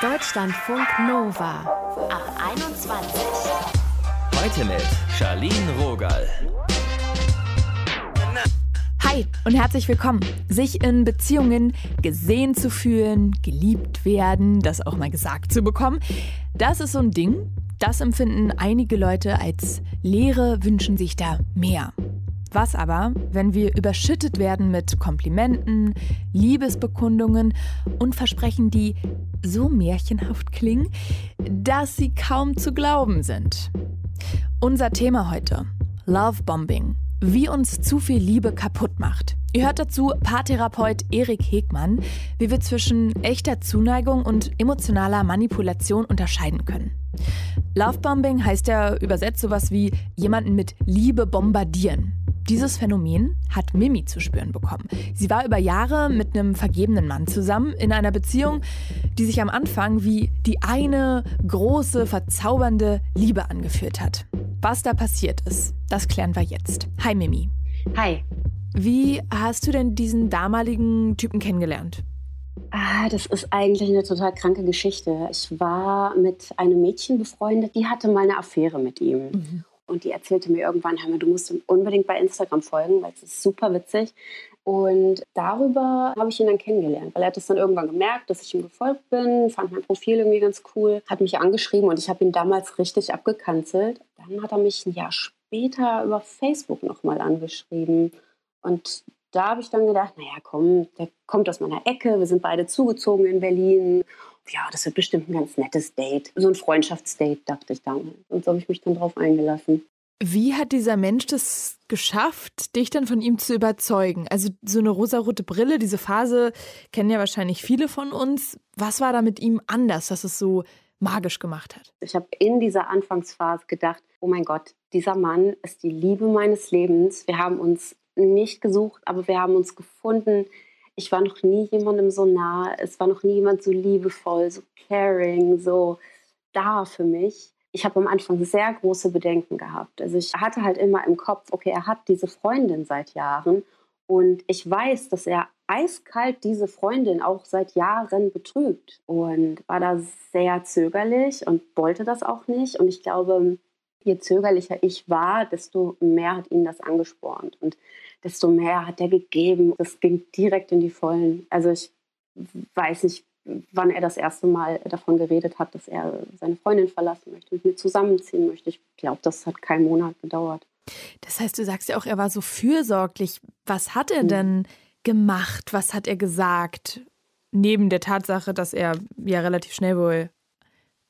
Deutschlandfunk Nova ab 21. Heute mit Charlene Rogal. Hi und herzlich willkommen. Sich in Beziehungen gesehen zu fühlen, geliebt werden, das auch mal gesagt zu bekommen, das ist so ein Ding. Das empfinden einige Leute als Leere, wünschen sich da mehr. Was aber, wenn wir überschüttet werden mit Komplimenten, Liebesbekundungen und Versprechen, die so märchenhaft klingen, dass sie kaum zu glauben sind? Unser Thema heute: Lovebombing. Wie uns zu viel Liebe kaputt macht. Ihr hört dazu Paartherapeut Erik Hegmann, wie wir zwischen echter Zuneigung und emotionaler Manipulation unterscheiden können. Lovebombing heißt ja übersetzt sowas wie jemanden mit Liebe bombardieren. Dieses Phänomen hat Mimi zu spüren bekommen. Sie war über Jahre mit einem vergebenen Mann zusammen in einer Beziehung, die sich am Anfang wie die eine große, verzaubernde Liebe angeführt hat. Was da passiert ist, das klären wir jetzt. Hi Mimi. Hi. Wie hast du denn diesen damaligen Typen kennengelernt? Ah, das ist eigentlich eine total kranke Geschichte. Ich war mit einem Mädchen befreundet, die hatte mal eine Affäre mit ihm. Mhm. Und die erzählte mir irgendwann, hör mal, du musst unbedingt bei Instagram folgen, weil es ist super witzig. Und darüber habe ich ihn dann kennengelernt, weil er hat es dann irgendwann gemerkt, dass ich ihm gefolgt bin, fand mein Profil irgendwie ganz cool, hat mich angeschrieben und ich habe ihn damals richtig abgekanzelt. Dann hat er mich ein Jahr später über Facebook nochmal angeschrieben. Und da habe ich dann gedacht, naja, komm, der kommt aus meiner Ecke, wir sind beide zugezogen in Berlin ja, das wird bestimmt ein ganz nettes Date. So ein Freundschaftsdate, dachte ich damals. Und so habe ich mich dann drauf eingelassen. Wie hat dieser Mensch das geschafft, dich dann von ihm zu überzeugen? Also so eine rosarote Brille, diese Phase kennen ja wahrscheinlich viele von uns. Was war da mit ihm anders, dass es so magisch gemacht hat? Ich habe in dieser Anfangsphase gedacht, oh mein Gott, dieser Mann ist die Liebe meines Lebens. Wir haben uns nicht gesucht, aber wir haben uns gefunden ich war noch nie jemandem so nah, es war noch nie jemand so liebevoll, so caring, so da für mich. Ich habe am Anfang sehr große Bedenken gehabt. Also ich hatte halt immer im Kopf, okay, er hat diese Freundin seit Jahren und ich weiß, dass er eiskalt diese Freundin auch seit Jahren betrügt und war da sehr zögerlich und wollte das auch nicht. Und ich glaube, je zögerlicher ich war, desto mehr hat ihn das angespornt. Und desto mehr hat er gegeben. Das ging direkt in die Vollen. Also ich weiß nicht, wann er das erste Mal davon geredet hat, dass er seine Freundin verlassen möchte, mit mir zusammenziehen möchte. Ich glaube, das hat keinen Monat gedauert. Das heißt, du sagst ja auch, er war so fürsorglich. Was hat er denn gemacht? Was hat er gesagt? Neben der Tatsache, dass er ja relativ schnell wohl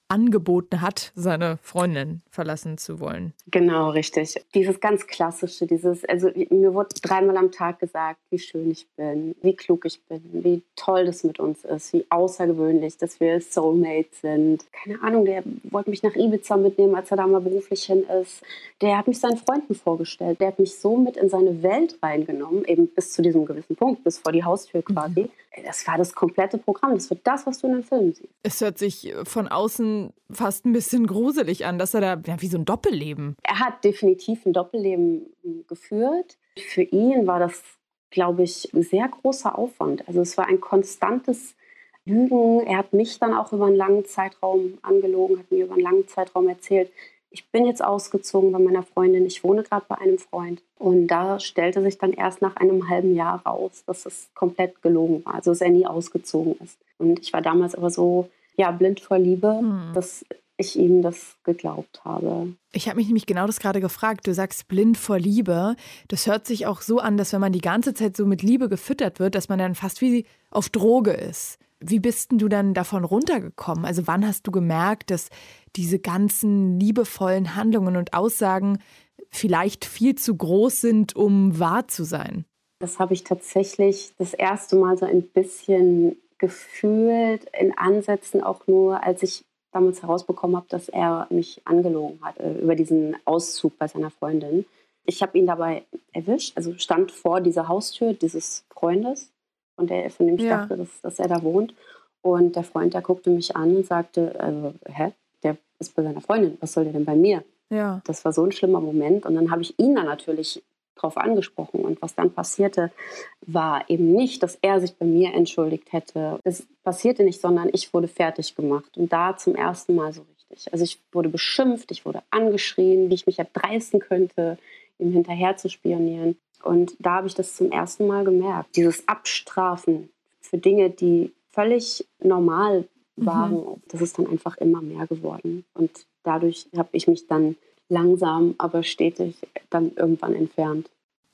angeboten hat, seine Freundin verlassen zu wollen. Genau, richtig. Dieses ganz klassische, dieses, also mir wurde dreimal am Tag gesagt, wie schön ich bin, wie klug ich bin, wie toll das mit uns ist, wie außergewöhnlich, dass wir Soulmates sind. Keine Ahnung, der wollte mich nach Ibiza mitnehmen, als er da mal beruflich hin ist. Der hat mich seinen Freunden vorgestellt. Der hat mich so mit in seine Welt reingenommen, eben bis zu diesem gewissen Punkt, bis vor die Haustür quasi. Mhm. Das war das komplette Programm. Das wird das, was du in den Filmen siehst. Es hört sich von außen fast ein bisschen gruselig an, dass er da ja, wie so ein Doppelleben. Er hat definitiv ein Doppelleben geführt. Für ihn war das, glaube ich, ein sehr großer Aufwand. Also es war ein konstantes Lügen. Er hat mich dann auch über einen langen Zeitraum angelogen, hat mir über einen langen Zeitraum erzählt, ich bin jetzt ausgezogen bei meiner Freundin, ich wohne gerade bei einem Freund. Und da stellte sich dann erst nach einem halben Jahr raus, dass es komplett gelogen war, also dass er nie ausgezogen ist. Und ich war damals aber so ja, blind vor Liebe, hm. dass ich ihm das geglaubt habe. Ich habe mich nämlich genau das gerade gefragt. Du sagst blind vor Liebe. Das hört sich auch so an, dass wenn man die ganze Zeit so mit Liebe gefüttert wird, dass man dann fast wie auf Droge ist. Wie bist denn du dann davon runtergekommen? Also wann hast du gemerkt, dass diese ganzen liebevollen Handlungen und Aussagen vielleicht viel zu groß sind, um wahr zu sein? Das habe ich tatsächlich das erste Mal so ein bisschen gefühlt in Ansätzen auch nur, als ich damals herausbekommen habe, dass er mich angelogen hat äh, über diesen Auszug bei seiner Freundin. Ich habe ihn dabei erwischt, also stand vor dieser Haustür dieses Freundes, von, der, von dem ich ja. dachte, dass, dass er da wohnt. Und der Freund, der guckte mich an und sagte, also, hä, der ist bei seiner Freundin, was soll der denn bei mir? Ja. Das war so ein schlimmer Moment. Und dann habe ich ihn dann natürlich drauf angesprochen. Und was dann passierte, war eben nicht, dass er sich bei mir entschuldigt hätte. Das passierte nicht, sondern ich wurde fertig gemacht. Und da zum ersten Mal so richtig. Also ich wurde beschimpft, ich wurde angeschrien, wie ich mich erdreisten könnte, ihm hinterher zu spionieren. Und da habe ich das zum ersten Mal gemerkt. Dieses Abstrafen für Dinge, die völlig normal mhm. waren, mhm. das ist dann einfach immer mehr geworden. Und dadurch habe ich mich dann langsam, aber stetig dann irgendwann entfernt.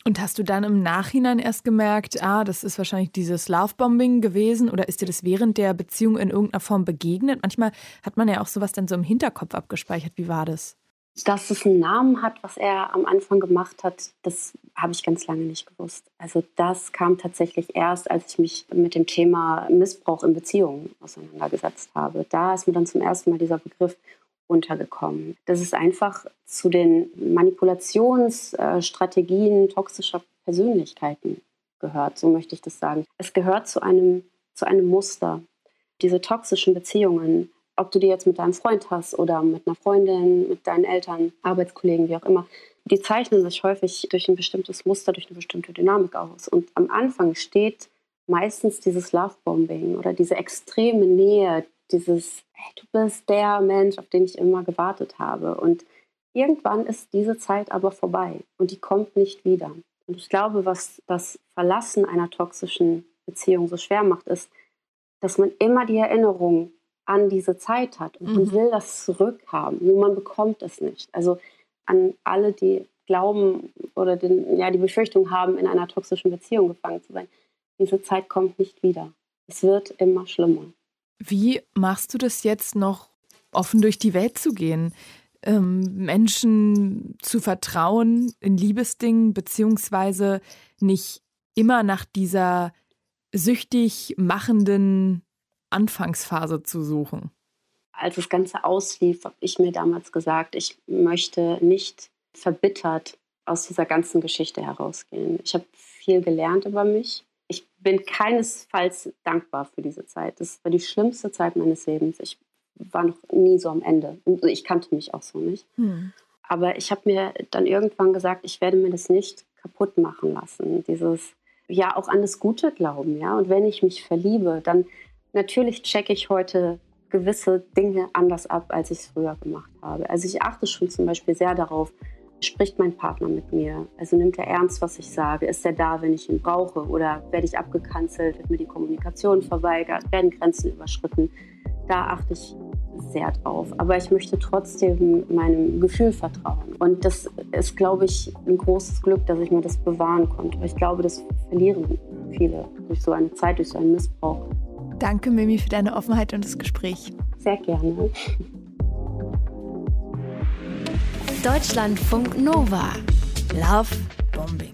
Und hast du dann im Nachhinein erst gemerkt, ah, das ist wahrscheinlich dieses Lovebombing gewesen oder ist dir das während der Beziehung in irgendeiner Form begegnet? Manchmal hat man ja auch sowas dann so im Hinterkopf abgespeichert. Wie war das? Dass es einen Namen hat, was er am Anfang gemacht hat, das habe ich ganz lange nicht gewusst. Also das kam tatsächlich erst, als ich mich mit dem Thema Missbrauch in Beziehungen auseinandergesetzt habe. Da ist mir dann zum ersten Mal dieser Begriff untergekommen. Das ist einfach zu den Manipulationsstrategien toxischer Persönlichkeiten gehört, so möchte ich das sagen. Es gehört zu einem, zu einem Muster. Diese toxischen Beziehungen ob du die jetzt mit deinem Freund hast oder mit einer Freundin, mit deinen Eltern, Arbeitskollegen, wie auch immer, die zeichnen sich häufig durch ein bestimmtes Muster, durch eine bestimmte Dynamik aus. Und am Anfang steht meistens dieses Lovebombing oder diese extreme Nähe, dieses, hey, du bist der Mensch, auf den ich immer gewartet habe. Und irgendwann ist diese Zeit aber vorbei und die kommt nicht wieder. Und ich glaube, was das Verlassen einer toxischen Beziehung so schwer macht, ist, dass man immer die Erinnerung an diese Zeit hat. Und mhm. man will das zurückhaben, nur man bekommt es nicht. Also an alle, die glauben oder den, ja, die Befürchtung haben, in einer toxischen Beziehung gefangen zu sein. Diese Zeit kommt nicht wieder. Es wird immer schlimmer. Wie machst du das jetzt noch, offen durch die Welt zu gehen? Ähm, Menschen zu vertrauen in Liebesdingen, beziehungsweise nicht immer nach dieser süchtig machenden Anfangsphase zu suchen? Als das Ganze auslief, habe ich mir damals gesagt, ich möchte nicht verbittert aus dieser ganzen Geschichte herausgehen. Ich habe viel gelernt über mich. Ich bin keinesfalls dankbar für diese Zeit. Das war die schlimmste Zeit meines Lebens. Ich war noch nie so am Ende. Ich kannte mich auch so nicht. Hm. Aber ich habe mir dann irgendwann gesagt, ich werde mir das nicht kaputt machen lassen. Dieses, ja, auch an das Gute glauben, ja. Und wenn ich mich verliebe, dann Natürlich checke ich heute gewisse Dinge anders ab, als ich es früher gemacht habe. Also ich achte schon zum Beispiel sehr darauf, spricht mein Partner mit mir? Also nimmt er ernst, was ich sage? Ist er da, wenn ich ihn brauche? Oder werde ich abgekanzelt? Wird mir die Kommunikation verweigert? Werden Grenzen überschritten? Da achte ich sehr drauf. Aber ich möchte trotzdem meinem Gefühl vertrauen. Und das ist, glaube ich, ein großes Glück, dass ich mir das bewahren konnte. ich glaube, das verlieren viele durch so eine Zeit, durch so einen Missbrauch. Danke, Mimi, für deine Offenheit und das Gespräch. Sehr gerne. Deutschlandfunk Nova. Love Bombing.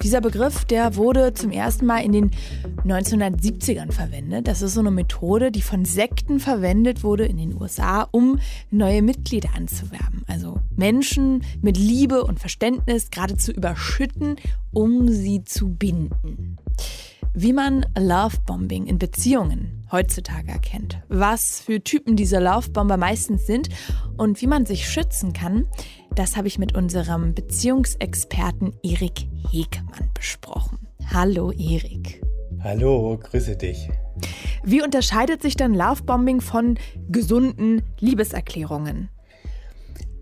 Dieser Begriff, der wurde zum ersten Mal in den 1970ern verwendet. Das ist so eine Methode, die von Sekten verwendet wurde in den USA, um neue Mitglieder anzuwerben. Also Menschen mit Liebe und Verständnis geradezu überschütten, um sie zu binden. Wie man Lovebombing in Beziehungen heutzutage erkennt, was für Typen diese Lovebomber meistens sind und wie man sich schützen kann, das habe ich mit unserem Beziehungsexperten Erik Hegmann besprochen. Hallo Erik. Hallo, grüße dich. Wie unterscheidet sich dann Lovebombing von gesunden Liebeserklärungen?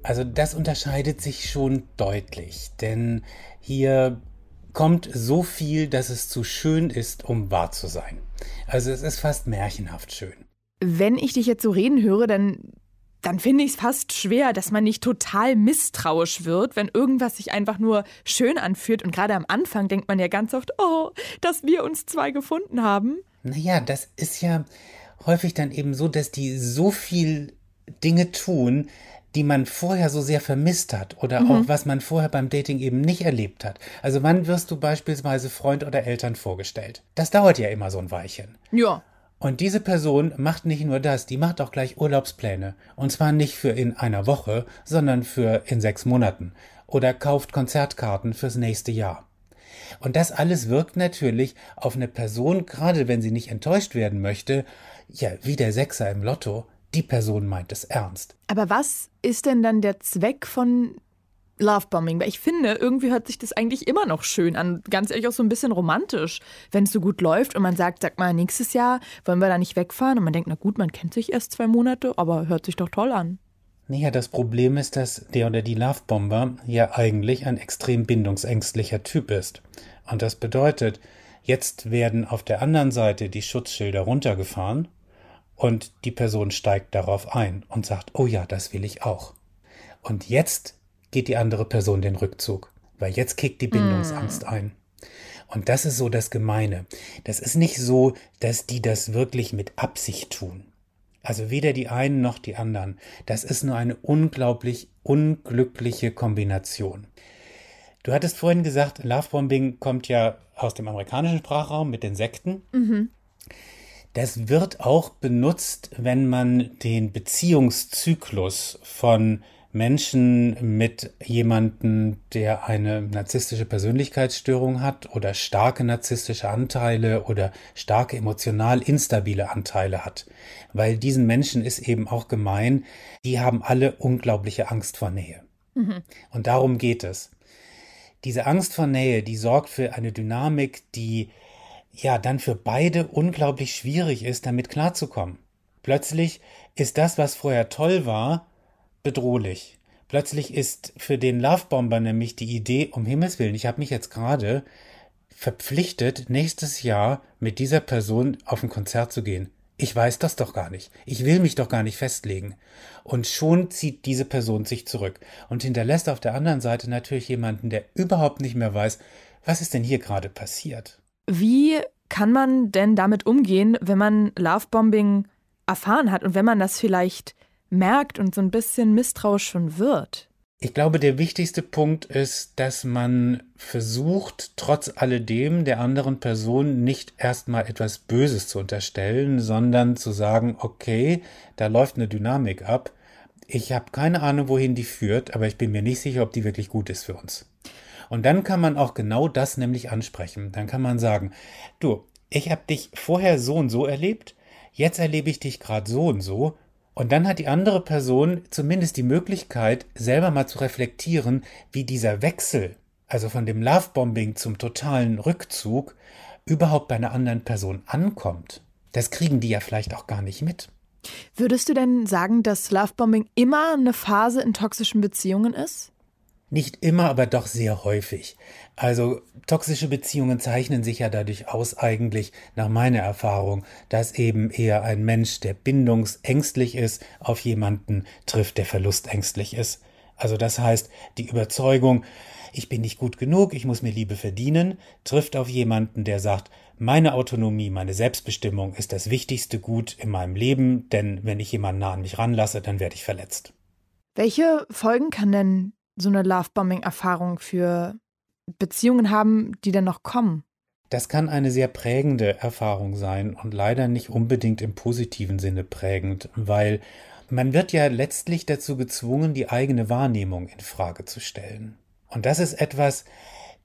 Also das unterscheidet sich schon deutlich, denn hier kommt so viel, dass es zu schön ist, um wahr zu sein. Also es ist fast märchenhaft schön. Wenn ich dich jetzt so reden höre, dann, dann finde ich es fast schwer, dass man nicht total misstrauisch wird, wenn irgendwas sich einfach nur schön anfühlt. Und gerade am Anfang denkt man ja ganz oft, oh, dass wir uns zwei gefunden haben. Naja, das ist ja häufig dann eben so, dass die so viel Dinge tun, die man vorher so sehr vermisst hat oder mhm. auch was man vorher beim Dating eben nicht erlebt hat. Also wann wirst du beispielsweise Freund oder Eltern vorgestellt? Das dauert ja immer so ein Weilchen. Ja. Und diese Person macht nicht nur das, die macht auch gleich Urlaubspläne. Und zwar nicht für in einer Woche, sondern für in sechs Monaten. Oder kauft Konzertkarten fürs nächste Jahr. Und das alles wirkt natürlich auf eine Person, gerade wenn sie nicht enttäuscht werden möchte, ja, wie der Sechser im Lotto, die Person meint es ernst. Aber was ist denn dann der Zweck von Lovebombing, weil ich finde, irgendwie hört sich das eigentlich immer noch schön an. Ganz ehrlich auch so ein bisschen romantisch, wenn es so gut läuft und man sagt, sag mal, nächstes Jahr wollen wir da nicht wegfahren und man denkt, na gut, man kennt sich erst zwei Monate, aber hört sich doch toll an. Naja, das Problem ist, dass der oder die Lovebomber ja eigentlich ein extrem bindungsängstlicher Typ ist. Und das bedeutet, jetzt werden auf der anderen Seite die Schutzschilder runtergefahren und die Person steigt darauf ein und sagt, oh ja, das will ich auch. Und jetzt geht die andere Person den Rückzug, weil jetzt kickt die Bindungsangst ein. Und das ist so das Gemeine. Das ist nicht so, dass die das wirklich mit Absicht tun. Also weder die einen noch die anderen. Das ist nur eine unglaublich unglückliche Kombination. Du hattest vorhin gesagt, Lovebombing kommt ja aus dem amerikanischen Sprachraum mit den Sekten. Mhm. Das wird auch benutzt, wenn man den Beziehungszyklus von Menschen mit jemanden, der eine narzisstische Persönlichkeitsstörung hat oder starke narzisstische Anteile oder starke emotional instabile Anteile hat. Weil diesen Menschen ist eben auch gemein, die haben alle unglaubliche Angst vor Nähe. Mhm. Und darum geht es. Diese Angst vor Nähe, die sorgt für eine Dynamik, die ja dann für beide unglaublich schwierig ist, damit klarzukommen. Plötzlich ist das, was vorher toll war, bedrohlich. Plötzlich ist für den Lovebomber nämlich die Idee, um Himmels Willen, ich habe mich jetzt gerade verpflichtet, nächstes Jahr mit dieser Person auf ein Konzert zu gehen. Ich weiß das doch gar nicht. Ich will mich doch gar nicht festlegen. Und schon zieht diese Person sich zurück und hinterlässt auf der anderen Seite natürlich jemanden, der überhaupt nicht mehr weiß, was ist denn hier gerade passiert. Wie kann man denn damit umgehen, wenn man Lovebombing erfahren hat und wenn man das vielleicht merkt und so ein bisschen misstrauisch schon wird? Ich glaube, der wichtigste Punkt ist, dass man versucht, trotz alledem der anderen Person nicht erstmal etwas Böses zu unterstellen, sondern zu sagen, okay, da läuft eine Dynamik ab. Ich habe keine Ahnung, wohin die führt, aber ich bin mir nicht sicher, ob die wirklich gut ist für uns. Und dann kann man auch genau das nämlich ansprechen. Dann kann man sagen, du, ich habe dich vorher so und so erlebt, jetzt erlebe ich dich gerade so und so und dann hat die andere Person zumindest die Möglichkeit, selber mal zu reflektieren, wie dieser Wechsel, also von dem Lovebombing zum totalen Rückzug, überhaupt bei einer anderen Person ankommt. Das kriegen die ja vielleicht auch gar nicht mit. Würdest du denn sagen, dass Lovebombing immer eine Phase in toxischen Beziehungen ist? Nicht immer, aber doch sehr häufig. Also toxische Beziehungen zeichnen sich ja dadurch aus eigentlich, nach meiner Erfahrung, dass eben eher ein Mensch, der bindungsängstlich ist, auf jemanden trifft, der verlustängstlich ist. Also das heißt, die Überzeugung, ich bin nicht gut genug, ich muss mir Liebe verdienen, trifft auf jemanden, der sagt, meine Autonomie, meine Selbstbestimmung ist das wichtigste Gut in meinem Leben, denn wenn ich jemanden nah an mich ranlasse, dann werde ich verletzt. Welche Folgen kann denn so eine Lovebombing-Erfahrung für Beziehungen haben, die dann noch kommen? Das kann eine sehr prägende Erfahrung sein und leider nicht unbedingt im positiven Sinne prägend, weil man wird ja letztlich dazu gezwungen, die eigene Wahrnehmung in Frage zu stellen. Und das ist etwas,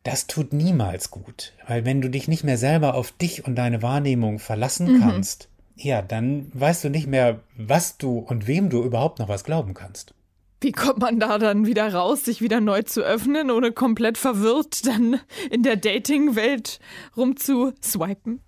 das tut niemals gut, weil wenn du dich nicht mehr selber auf dich und deine Wahrnehmung verlassen mhm. kannst, ja, dann weißt du nicht mehr, was du und wem du überhaupt noch was glauben kannst. Wie kommt man da dann wieder raus, sich wieder neu zu öffnen, ohne komplett verwirrt dann in der Dating-Welt rumzuswipen?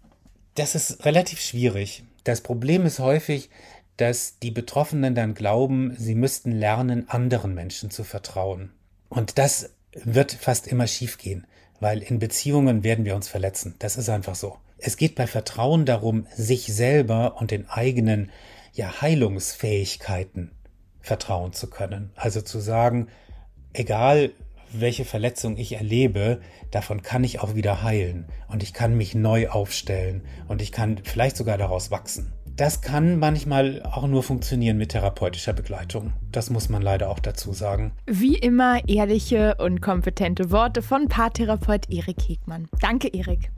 Das ist relativ schwierig. Das Problem ist häufig, dass die Betroffenen dann glauben, sie müssten lernen, anderen Menschen zu vertrauen. Und das wird fast immer schiefgehen, weil in Beziehungen werden wir uns verletzen. Das ist einfach so. Es geht bei Vertrauen darum, sich selber und den eigenen ja, Heilungsfähigkeiten vertrauen zu können. Also zu sagen, egal welche Verletzung ich erlebe, davon kann ich auch wieder heilen und ich kann mich neu aufstellen und ich kann vielleicht sogar daraus wachsen. Das kann manchmal auch nur funktionieren mit therapeutischer Begleitung. Das muss man leider auch dazu sagen. Wie immer ehrliche und kompetente Worte von Paartherapeut Erik Hegmann. Danke, Erik.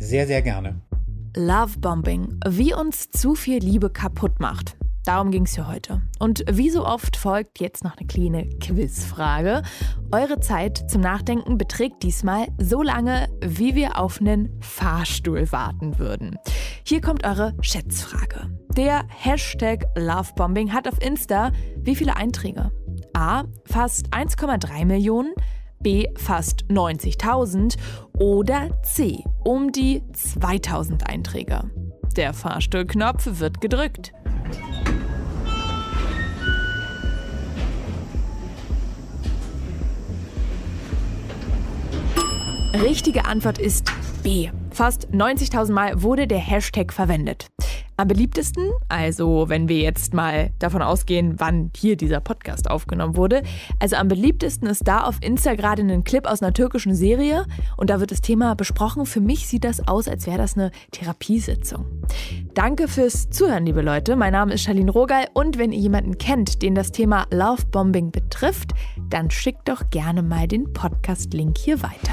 Sehr, sehr gerne. Lovebombing, wie uns zu viel Liebe kaputt macht. Darum ging es hier heute. Und wie so oft folgt jetzt noch eine kleine Quizfrage. Eure Zeit zum Nachdenken beträgt diesmal so lange, wie wir auf einen Fahrstuhl warten würden. Hier kommt eure Schätzfrage. Der Hashtag Lovebombing hat auf Insta wie viele Einträge? A fast 1,3 Millionen, B fast 90.000 oder C um die 2000 Einträge. Der Fahrstuhlknopf wird gedrückt. Richtige Antwort ist B. Fast 90.000 Mal wurde der Hashtag verwendet. Am beliebtesten, also wenn wir jetzt mal davon ausgehen, wann hier dieser Podcast aufgenommen wurde, also am beliebtesten ist da auf Insta gerade ein Clip aus einer türkischen Serie und da wird das Thema besprochen. Für mich sieht das aus, als wäre das eine Therapiesitzung. Danke fürs Zuhören, liebe Leute. Mein Name ist Charlene Rogal und wenn ihr jemanden kennt, den das Thema Lovebombing betrifft, dann schickt doch gerne mal den Podcast-Link hier weiter.